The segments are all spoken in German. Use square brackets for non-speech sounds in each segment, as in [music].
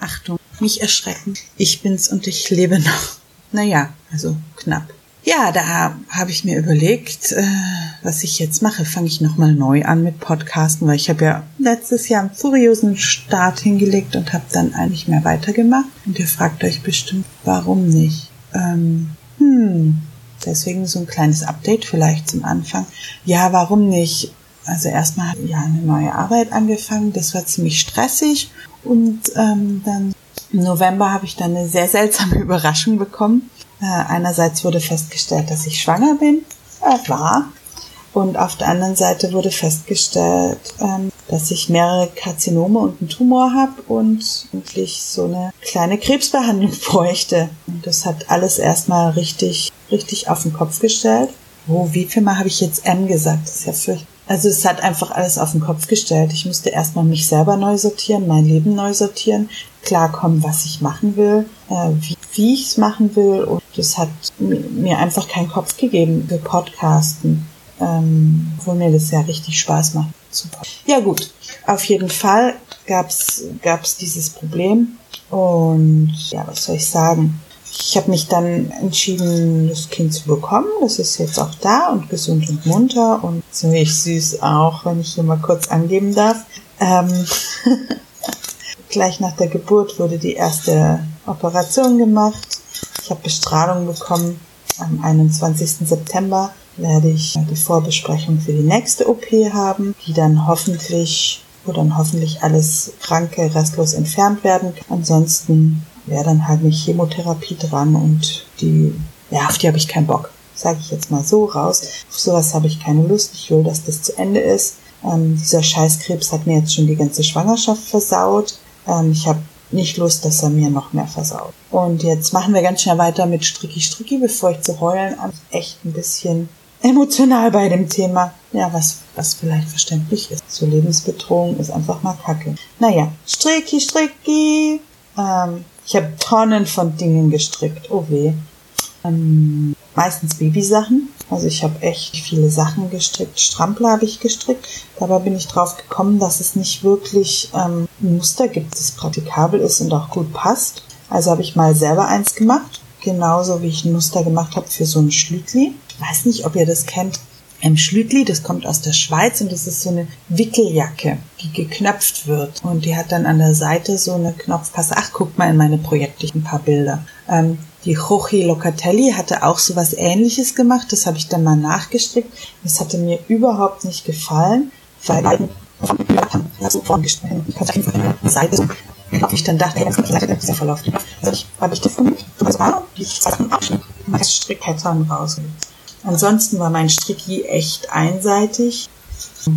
Achtung, mich erschrecken. Ich bin's und ich lebe noch. Naja, also knapp. Ja, da habe ich mir überlegt, äh, was ich jetzt mache. Fange ich nochmal neu an mit Podcasten, weil ich habe ja letztes Jahr einen furiosen Start hingelegt und habe dann eigentlich mehr weitergemacht. Und ihr fragt euch bestimmt, warum nicht? Ähm, hm, deswegen so ein kleines Update vielleicht zum Anfang. Ja, warum nicht? Also erstmal ja eine neue Arbeit angefangen. Das war ziemlich stressig und ähm, dann im November habe ich dann eine sehr seltsame [laughs] Überraschung bekommen. Äh, einerseits wurde festgestellt, dass ich schwanger bin. Äh, war. Und auf der anderen Seite wurde festgestellt, ähm, dass ich mehrere Karzinome und einen Tumor habe und wirklich so eine kleine Krebsbehandlung [laughs] bräuchte. Und das hat alles erstmal richtig, richtig auf den Kopf gestellt. Wo, wie viel Mal habe ich jetzt M gesagt? Das ist ja fürchterlich. Also es hat einfach alles auf den Kopf gestellt. Ich musste erstmal mich selber neu sortieren, mein Leben neu sortieren, klarkommen, was ich machen will, äh, wie, wie ich es machen will. Und das hat mir einfach keinen Kopf gegeben für Podcasten, ähm, wo mir das ja richtig Spaß macht. Super. Ja gut, auf jeden Fall gab's gab's dieses Problem und ja, was soll ich sagen? Ich habe mich dann entschieden, das Kind zu bekommen. Das ist jetzt auch da und gesund und munter und ziemlich süß auch, wenn ich hier mal kurz angeben darf. Ähm [laughs] Gleich nach der Geburt wurde die erste Operation gemacht. Ich habe Bestrahlung bekommen. Am 21. September werde ich die Vorbesprechung für die nächste OP haben, die dann hoffentlich, wo dann hoffentlich alles Kranke restlos entfernt werden. Ansonsten wäre dann halt eine Chemotherapie dran und die, ja, auf die habe ich keinen Bock. Sage ich jetzt mal so raus. Auf sowas habe ich keine Lust. Ich will, dass das zu Ende ist. Ähm, dieser Scheißkrebs hat mir jetzt schon die ganze Schwangerschaft versaut. Ähm, ich habe nicht Lust, dass er mir noch mehr versaut. Und jetzt machen wir ganz schnell weiter mit Stricki Stricki, bevor ich zu heulen an. Echt ein bisschen emotional bei dem Thema. Ja, was, was vielleicht verständlich ist. So Lebensbedrohung ist einfach mal kacke. Naja, Stricki Stricki. Ähm, ich habe Tonnen von Dingen gestrickt. Oh weh. Ähm, meistens Babysachen. Also ich habe echt viele Sachen gestrickt. Strampler habe ich gestrickt. Dabei bin ich drauf gekommen, dass es nicht wirklich ähm, ein Muster gibt, das praktikabel ist und auch gut passt. Also habe ich mal selber eins gemacht. Genauso wie ich ein Muster gemacht habe für so ein Schlütli. Ich weiß nicht, ob ihr das kennt. Ein Schlütli, das kommt aus der Schweiz und das ist so eine Wickeljacke, die geknöpft wird. Und die hat dann an der Seite so eine Knopfpasse. Ach, guckt mal in meine Projekte, ein paar Bilder. Ähm, die Jochi Locatelli hatte auch so was ähnliches gemacht. Das habe ich dann mal nachgestrickt. Das hatte mir überhaupt nicht gefallen, weil Seite ich dann dachte, hey, das ist ja verlaufen. Also ich habe ich gefunden, also die Sachen abschnitt, das Strickpattern raus. Ansonsten war mein Stricki echt einseitig.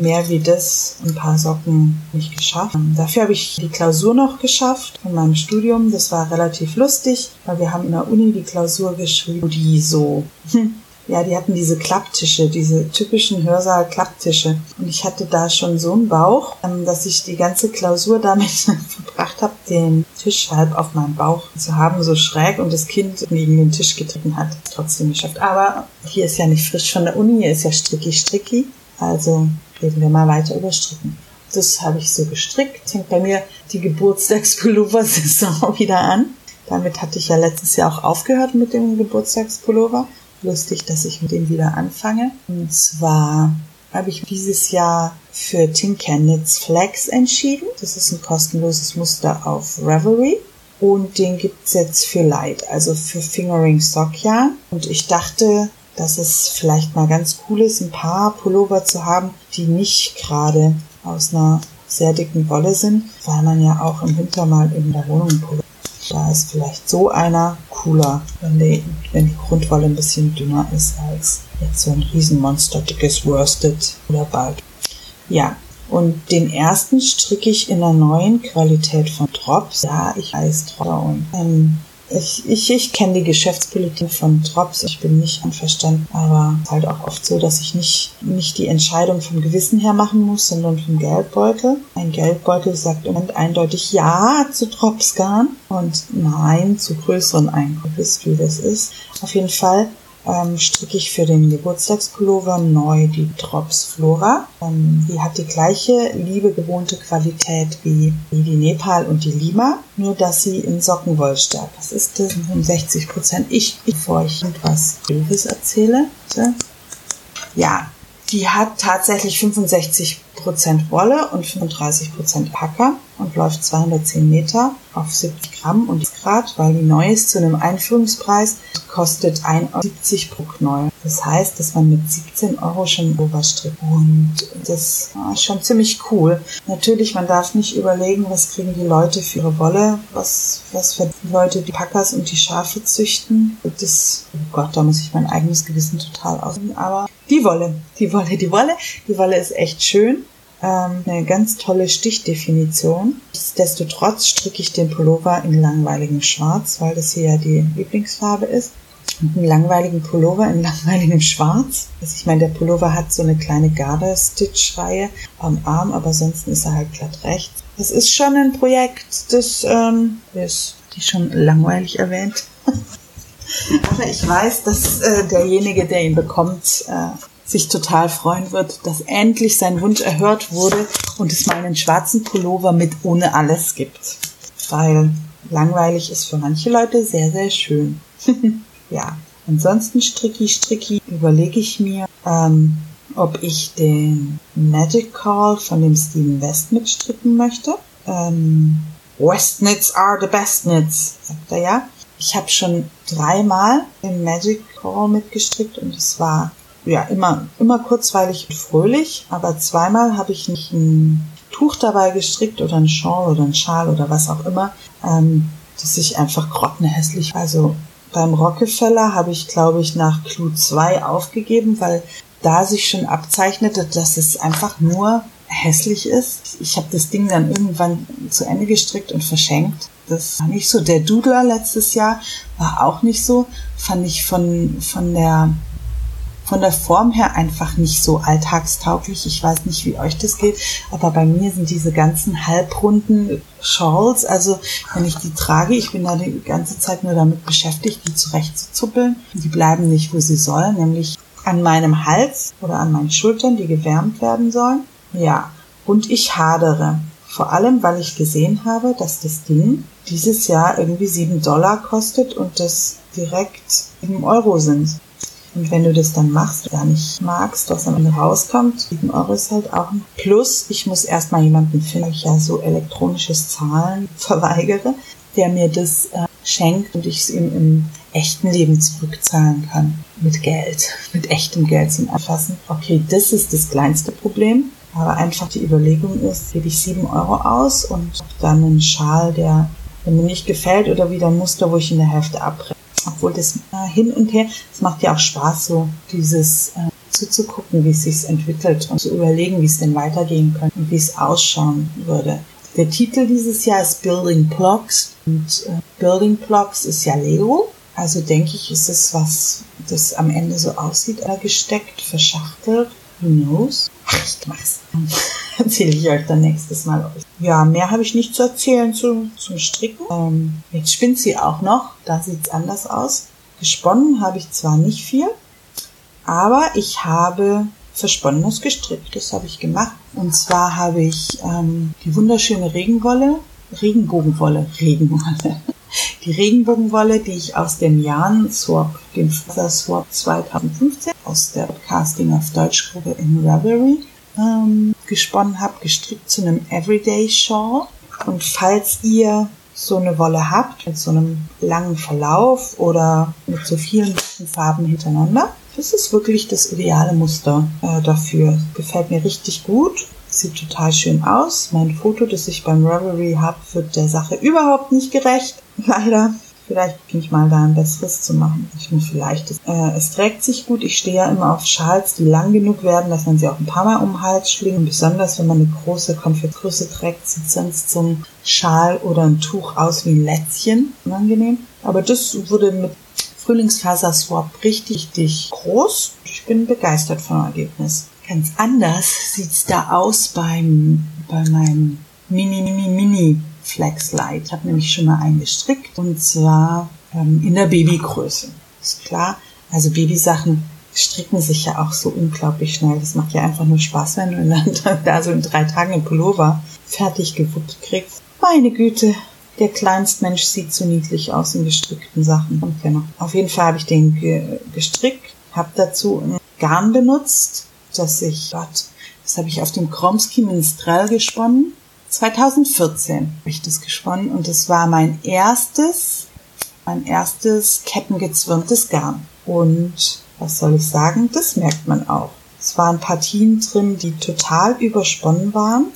Mehr wie das, ein paar Socken nicht geschafft. Dafür habe ich die Klausur noch geschafft von meinem Studium. Das war relativ lustig, weil wir haben in der Uni die Klausur geschrieben, die so, hm, ja, die hatten diese Klapptische, diese typischen Hörsaal-Klapptische. Und ich hatte da schon so einen Bauch, ähm, dass ich die ganze Klausur damit [laughs] verbracht habe, den Tisch halb auf meinem Bauch zu haben, so schräg und das Kind gegen den Tisch getreten hat. Trotzdem geschafft. Aber hier ist ja nicht frisch von der Uni, hier ist ja stricky stricky. Also reden wir mal weiter über Stricken. Das habe ich so gestrickt. Fängt bei mir die Geburtstagspullover-Saison [laughs] wieder an. Damit hatte ich ja letztes Jahr auch aufgehört mit dem Geburtstagspullover lustig, dass ich mit dem wieder anfange. Und zwar habe ich dieses Jahr für Tin Candits Flags entschieden. Das ist ein kostenloses Muster auf Reverie. Und den gibt's jetzt für Light, also für Fingering Stock Yarn. Und ich dachte, dass es vielleicht mal ganz cool ist, ein paar Pullover zu haben, die nicht gerade aus einer sehr dicken Wolle sind, weil man ja auch im Winter mal in der Wohnung Pullover da ist vielleicht so einer cooler, wenn die, wenn die Grundwolle ein bisschen dünner ist als jetzt so ein Riesenmonster dickes Worsted oder Balk. Ja, und den ersten stricke ich in einer neuen Qualität von Drops. Ja, ich weiß Drops und ähm, ich, ich, ich kenne die Geschäftspolitik von Drops, ich bin nicht einverstanden, aber es ist halt auch oft so, dass ich nicht, nicht die Entscheidung vom Gewissen her machen muss, sondern vom Geldbeutel. Ein Geldbeutel sagt im Moment eindeutig Ja zu Dropsgarn und Nein zu größeren Einkäufen, wie das ist. Auf jeden Fall ähm, stricke ich für den Geburtstagspullover neu die Drops Flora. Ähm, die hat die gleiche liebe gewohnte Qualität wie, wie die Nepal und die Lima, nur dass sie in Sockenwollstärke. Das ist das 65 Prozent. Ich, bevor ich etwas Böses erzähle, ja, die hat tatsächlich 65 Prozent Wolle und 35 Prozent Packer und läuft 210 Meter auf 70 Gramm und Grad, weil die neu ist zu einem Einführungspreis, kostet 1,70 pro Knäuel. Das heißt, dass man mit 17 Euro schon overstrickt. Und das ist schon ziemlich cool. Natürlich, man darf nicht überlegen, was kriegen die Leute für ihre Wolle, was, was für die Leute die Packers und die Schafe züchten. Das, oh Gott, da muss ich mein eigenes Gewissen total ausüben. Aber die Wolle, die Wolle, die Wolle, die Wolle ist echt schön ähm, eine ganz tolle Stichdefinition. Nichtsdestotrotz stricke ich den Pullover in langweiligem Schwarz, weil das hier ja die Lieblingsfarbe ist. Und einen langweiligen Pullover in [laughs] langweiligem Schwarz. Also ich meine, der Pullover hat so eine kleine Garter-Stitch-Reihe am Arm, aber sonst ist er halt glatt rechts. Das ist schon ein Projekt, das ähm, ist die schon langweilig erwähnt. [laughs] aber ich weiß, dass äh, derjenige, der ihn bekommt, äh, sich total freuen wird, dass endlich sein Wunsch erhört wurde und es mal einen schwarzen Pullover mit ohne alles gibt. Weil langweilig ist für manche Leute sehr, sehr schön. [laughs] ja, ansonsten stricki, stricki überlege ich mir, ähm, ob ich den Magic Call von dem Steven West mitstricken möchte. Ähm, West Knits are the best knits, sagt er ja. Ich habe schon dreimal den Magic Call mitgestrickt und es war ja, immer, immer kurzweilig und fröhlich, aber zweimal habe ich nicht ein Tuch dabei gestrickt oder ein Shawl oder ein Schal oder was auch immer, ähm, dass ich einfach grottenhässlich. Also beim Rockefeller habe ich, glaube ich, nach Clue 2 aufgegeben, weil da sich schon abzeichnete, dass es einfach nur hässlich ist. Ich habe das Ding dann irgendwann zu Ende gestrickt und verschenkt. Das war nicht so. Der Doodler letztes Jahr war auch nicht so. Fand ich von, von der von der Form her einfach nicht so alltagstauglich. Ich weiß nicht, wie euch das geht, aber bei mir sind diese ganzen halbrunden Shawls, also wenn ich die trage, ich bin da die ganze Zeit nur damit beschäftigt, die zurechtzuzuppeln. Die bleiben nicht, wo sie sollen, nämlich an meinem Hals oder an meinen Schultern, die gewärmt werden sollen. Ja, und ich hadere. Vor allem, weil ich gesehen habe, dass das Ding dieses Jahr irgendwie sieben Dollar kostet und das direkt sieben Euro sind. Und wenn du das dann machst, gar nicht magst, was am Ende rauskommt, 7 Euro ist halt auch ein Plus. Ich muss erstmal jemanden finden, weil ich ja so elektronisches Zahlen [laughs] verweigere, der mir das äh, schenkt und ich es ihm im echten Leben zurückzahlen kann. Mit Geld, [laughs] mit echtem Geld zum Erfassen. Okay, das ist das kleinste Problem. Aber einfach die Überlegung ist, gebe ich 7 Euro aus und dann einen Schal, der, mir nicht gefällt oder wieder ein Muster, wo ich in der Hälfte abbreche obwohl das äh, hin und her, es macht ja auch Spaß, so dieses äh, zuzugucken, wie es sich entwickelt und zu überlegen, wie es denn weitergehen könnte und wie es ausschauen würde. Der Titel dieses Jahr ist Building Blocks und äh, Building Blocks ist ja Lego. Also denke ich, ist es was, das am Ende so aussieht, oder gesteckt, verschachtelt. Who knows? Ach, ich mach's. [laughs] Erzähle ich euch dann nächstes Mal. Ja, mehr habe ich nicht zu erzählen zu, zum Stricken. Ähm, jetzt spinnt sie auch noch. Da sieht's anders aus. Gesponnen habe ich zwar nicht viel, aber ich habe Versponnenes gestrickt. Das habe ich gemacht. Und zwar habe ich ähm, die wunderschöne Regenwolle, Regenbogenwolle, [laughs] Regenwolle. Die Regenbogenwolle, die ich aus dem Jan Swap, dem Faser Swap 2015 aus der Casting auf Deutsch Gruppe in Ravelry ähm, gesponnen habe, gestrickt zu einem Everyday Shawl. Und falls ihr so eine Wolle habt mit so einem langen Verlauf oder mit so vielen Farben hintereinander, das ist wirklich das ideale Muster äh, dafür. Gefällt mir richtig gut. Sieht total schön aus. Mein Foto, das ich beim Revelry habe, wird der Sache überhaupt nicht gerecht. [laughs] Leider. Vielleicht bin ich mal da ein besseres zu machen. Ich bin vielleicht, äh, es trägt sich gut. Ich stehe ja immer auf Schals, die lang genug werden, dass man sie auch ein paar Mal um den Hals schlingen. Besonders wenn man eine große Konfettgröße trägt, sieht sonst so ein Schal oder ein Tuch aus wie ein Lätzchen. Unangenehm. Aber das wurde mit Frühlingsfaser Swap richtig, richtig groß. Ich bin begeistert vom Ergebnis. Ganz anders sieht's da aus beim, bei meinem Mini, Mini, Mini Flexlight. Ich habe nämlich schon mal einen gestrickt und zwar ähm, in der Babygröße. Ist klar, Also Babysachen stricken sich ja auch so unglaublich schnell. Das macht ja einfach nur Spaß, wenn du [laughs] dann da so in drei Tagen einen Pullover fertig gewuppt kriegst. Meine Güte, der Kleinstmensch sieht so niedlich aus in gestrickten Sachen. Und genau. Auf jeden Fall habe ich den ge gestrickt, habe dazu ein Garn benutzt, das ich, Gott, das habe ich auf dem Kromsky Minstrel gesponnen. 2014 habe ich das gesponnen und das war mein erstes, mein erstes kettengezwirntes Garn. Und was soll ich sagen? Das merkt man auch. Es waren Partien drin, die total übersponnen waren,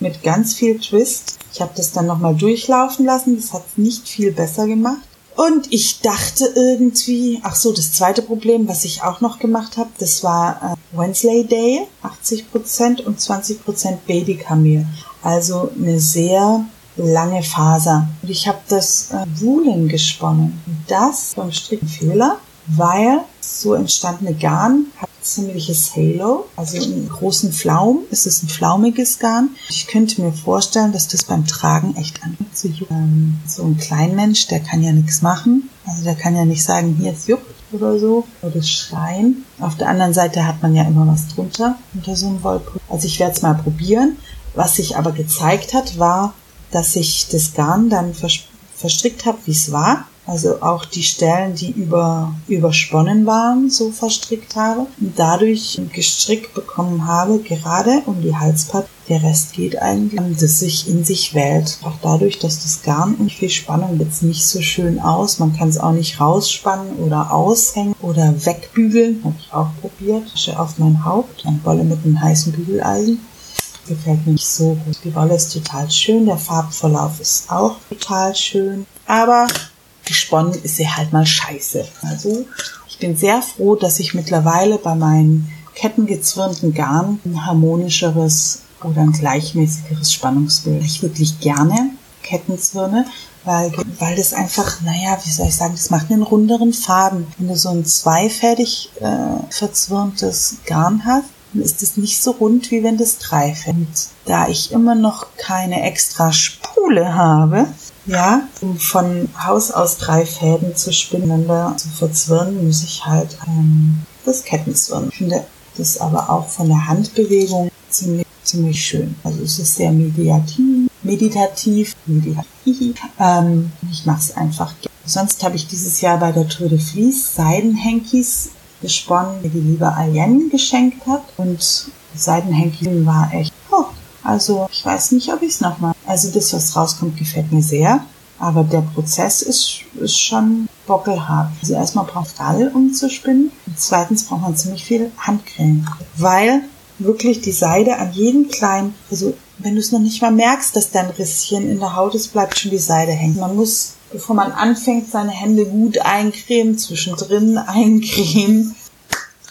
mit ganz viel Twist. Ich habe das dann nochmal durchlaufen lassen, das hat es nicht viel besser gemacht. Und ich dachte irgendwie, ach so, das zweite Problem, was ich auch noch gemacht habe, das war äh, Wednesday Day, 80% und 20% Babykamel. Also eine sehr lange Faser. Und ich habe das äh, Woolen gesponnen. Und das vom Strickenfehler, weil so entstandene Garn hat ziemliches Halo, also einen großen Flaum. Es ist ein flaumiges Garn. Ich könnte mir vorstellen, dass das beim Tragen echt anfängt zu jucken. Ähm, so ein Kleinmensch, der kann ja nichts machen. Also der kann ja nicht sagen, hier ist juckt oder so oder schreien. Auf der anderen Seite hat man ja immer was drunter unter so einem Wollpulver. Also ich werde es mal probieren. Was sich aber gezeigt hat, war, dass ich das Garn dann verstrickt habe, wie es war also auch die Stellen, die über, übersponnen waren, so verstrickt habe und dadurch gestrickt bekommen habe, gerade um die Halspatte. Der Rest geht eigentlich, das sich in sich wählt. Auch dadurch, dass das Garn nicht viel Spannung jetzt nicht so schön aus. Man kann es auch nicht rausspannen oder aushängen oder wegbügeln. Habe ich auch probiert. Auf mein Haupt, eine Wolle mit einem heißen Bügeleisen gefällt mir nicht so gut. Die Wolle ist total schön, der Farbverlauf ist auch total schön. Aber gesponnen ist sie halt mal scheiße. Also ich bin sehr froh, dass ich mittlerweile bei meinen kettengezwirnten Garn ein harmonischeres oder ein gleichmäßigeres Spannungsbild. Ich wirklich gerne Kettenzwirne, weil, weil das einfach, naja, wie soll ich sagen, das macht einen runderen Faden. Wenn du so ein zweifädig äh, verzwirntes Garn hast, dann ist es nicht so rund, wie wenn das dreifädig ist. Da ich immer noch keine extra Spule habe, ja, um von Haus aus drei Fäden zu spinnen, zu verzwirnen, muss ich halt ähm, das Kettenzwirnen. Ich finde das aber auch von der Handbewegung ziemlich, ziemlich schön. Also es ist sehr mediativ, meditativ, meditativ. Ähm, ich mache es einfach. Sonst habe ich dieses Jahr bei der Tour de Vlies Seidenhenkis gesponnen, die liebe Alien geschenkt hat. Und Seidenhenki war echt, oh, also ich weiß nicht, ob ich es nochmal. Also das, was rauskommt, gefällt mir sehr. Aber der Prozess ist, ist schon bockelhart. Also erstmal braucht Gall, um zu spinnen. Und zweitens braucht man ziemlich viel Handcreme. Weil wirklich die Seide an jedem kleinen, also wenn du es noch nicht mal merkst, dass da ein Risschen in der Haut ist, bleibt schon die Seide hängen. Man muss, bevor man anfängt, seine Hände gut eincremen, zwischendrin eincremen.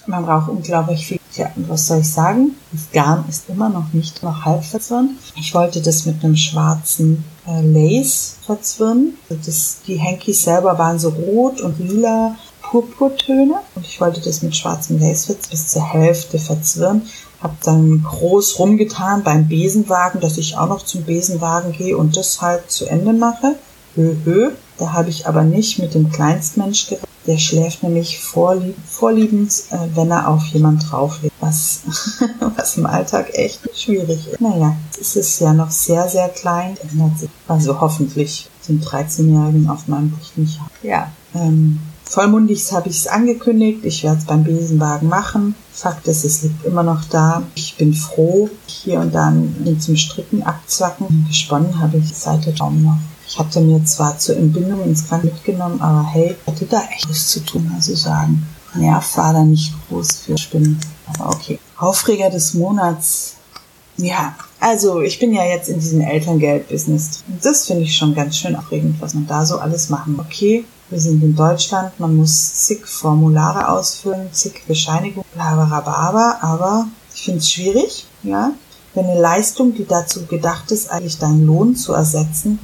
Man braucht unglaublich viel ja, und was soll ich sagen? Das Garn ist immer noch nicht noch halb verzwirnt. Ich wollte das mit einem schwarzen äh, Lace verzwirnen. Also das, die Hankies selber waren so rot und lila Purpurtöne und ich wollte das mit schwarzem Lace bis zur Hälfte verzwirnen. Hab dann groß rumgetan beim Besenwagen, dass ich auch noch zum Besenwagen gehe und das halt zu Ende mache. Hö. Da habe ich aber nicht mit dem Kleinstmensch gerechnet der schläft nämlich vorlieb, vorliebend, äh, wenn er auf jemand drauflegt, was, [laughs] was im Alltag echt schwierig ist. Naja, es ist ja noch sehr, sehr klein, ändert sich. Also hoffentlich sind 13-Jährigen auf meinem Buch nicht. Ja, ähm, vollmundig habe ich es angekündigt. Ich werde es beim Besenwagen machen. Fakt ist, es liegt immer noch da. Ich bin froh, hier und dann zum Stricken abzwacken. Gesponnen habe ich seit der Daumen noch. Ich hatte mir zwar zur Entbindung ins Krankenhaus mitgenommen, aber hey, hatte da echt was zu tun, also sagen. Nerv war da nicht groß für Spinnen. Aber okay. Aufreger des Monats. Ja, also ich bin ja jetzt in diesem Elterngeld-Business. Das finde ich schon ganz schön aufregend, was man da so alles machen. Okay, wir sind in Deutschland, man muss zig Formulare ausfüllen, zig Bescheinigungen, bla bla bla, aber ich finde es schwierig, ja. Wenn eine Leistung, die dazu gedacht ist, eigentlich deinen Lohn zu ersetzen,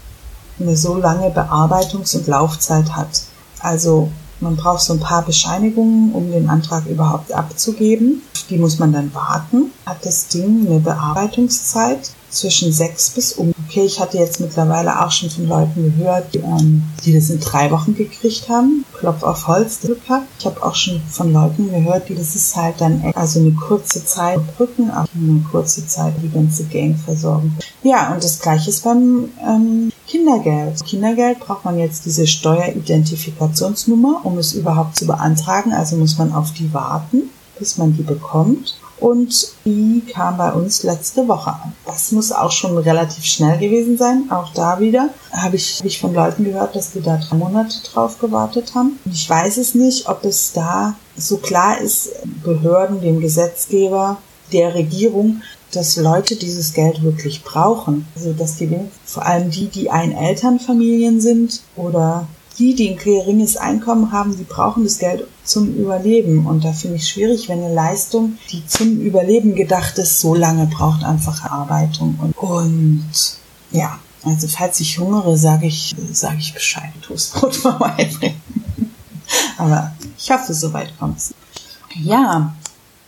eine so lange Bearbeitungs- und Laufzeit hat. Also man braucht so ein paar Bescheinigungen, um den Antrag überhaupt abzugeben. Die muss man dann warten. Hat das Ding eine Bearbeitungszeit zwischen sechs bis um. Okay, ich hatte jetzt mittlerweile auch schon von Leuten gehört, die, ähm, die das in drei Wochen gekriegt haben. Klopf auf Holz, hat. Ich habe auch schon von Leuten gehört, die das ist halt dann also eine kurze Zeit brücken, aber eine kurze Zeit die ganze Gang versorgen. Ja, und das gleiche ist beim ähm, Kindergeld. Kindergeld braucht man jetzt diese Steueridentifikationsnummer, um es überhaupt zu beantragen. Also muss man auf die warten, bis man die bekommt und die kam bei uns letzte Woche an. Das muss auch schon relativ schnell gewesen sein. Auch da wieder habe ich, hab ich von Leuten gehört, dass die da drei Monate drauf gewartet haben. Ich weiß es nicht, ob es da so klar ist, Behörden, dem Gesetzgeber, der Regierung, dass Leute dieses Geld wirklich brauchen. Also dass die vor allem die, die Einelternfamilien sind oder die, die ein geringes Einkommen haben, die brauchen das Geld zum Überleben. Und da finde ich schwierig, wenn eine Leistung, die zum Überleben gedacht ist, so lange braucht einfach Erarbeitung. Und, und ja, also falls ich hungere, sage ich, sage ich Bescheid, Toastbrot [laughs] vorbeibringen. Aber ich hoffe, soweit kommt's. Ja,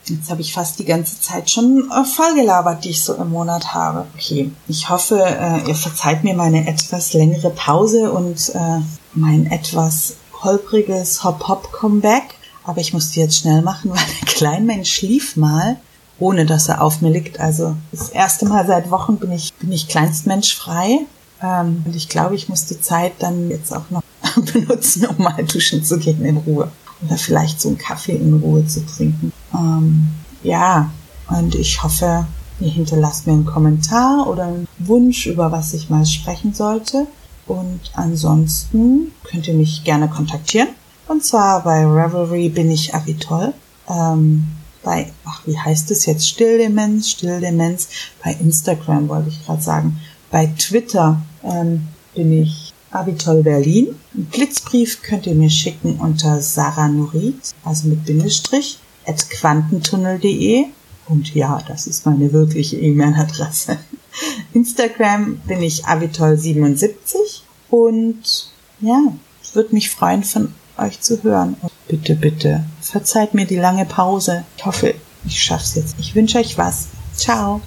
Jetzt habe ich fast die ganze Zeit schon äh, vollgelabert, die ich so im Monat habe. Okay, ich hoffe, äh, ihr verzeiht mir meine etwas längere Pause und äh, mein etwas holpriges Hop-Hop-Comeback. Aber ich musste jetzt schnell machen, [laughs] weil der Kleinmensch schlief mal, ohne dass er auf mir liegt. Also das erste Mal seit Wochen bin ich, bin ich kleinstmenschfrei. Ähm, und ich glaube, ich muss die Zeit dann jetzt auch noch [laughs] benutzen, um mal duschen zu gehen in Ruhe oder vielleicht so einen Kaffee in Ruhe zu trinken. Ähm, ja, und ich hoffe, ihr hinterlasst mir einen Kommentar oder einen Wunsch, über was ich mal sprechen sollte. Und ansonsten könnt ihr mich gerne kontaktieren. Und zwar bei Revelry bin ich Avitol. Ähm, bei, ach, wie heißt es jetzt? Stilldemenz, Stilldemenz. Bei Instagram wollte ich gerade sagen. Bei Twitter ähm, bin ich Abitol Berlin. Einen Blitzbrief könnt ihr mir schicken unter Sarah Nurit, also mit Bindestrich, at quantentunnel.de. Und ja, das ist meine wirkliche E-Mail-Adresse. [laughs] Instagram bin ich Avitol77 und ja, ich würde mich freuen, von euch zu hören. Und bitte, bitte, verzeiht mir die lange Pause. Ich hoffe, ich schaff's jetzt. Ich wünsche euch was. Ciao.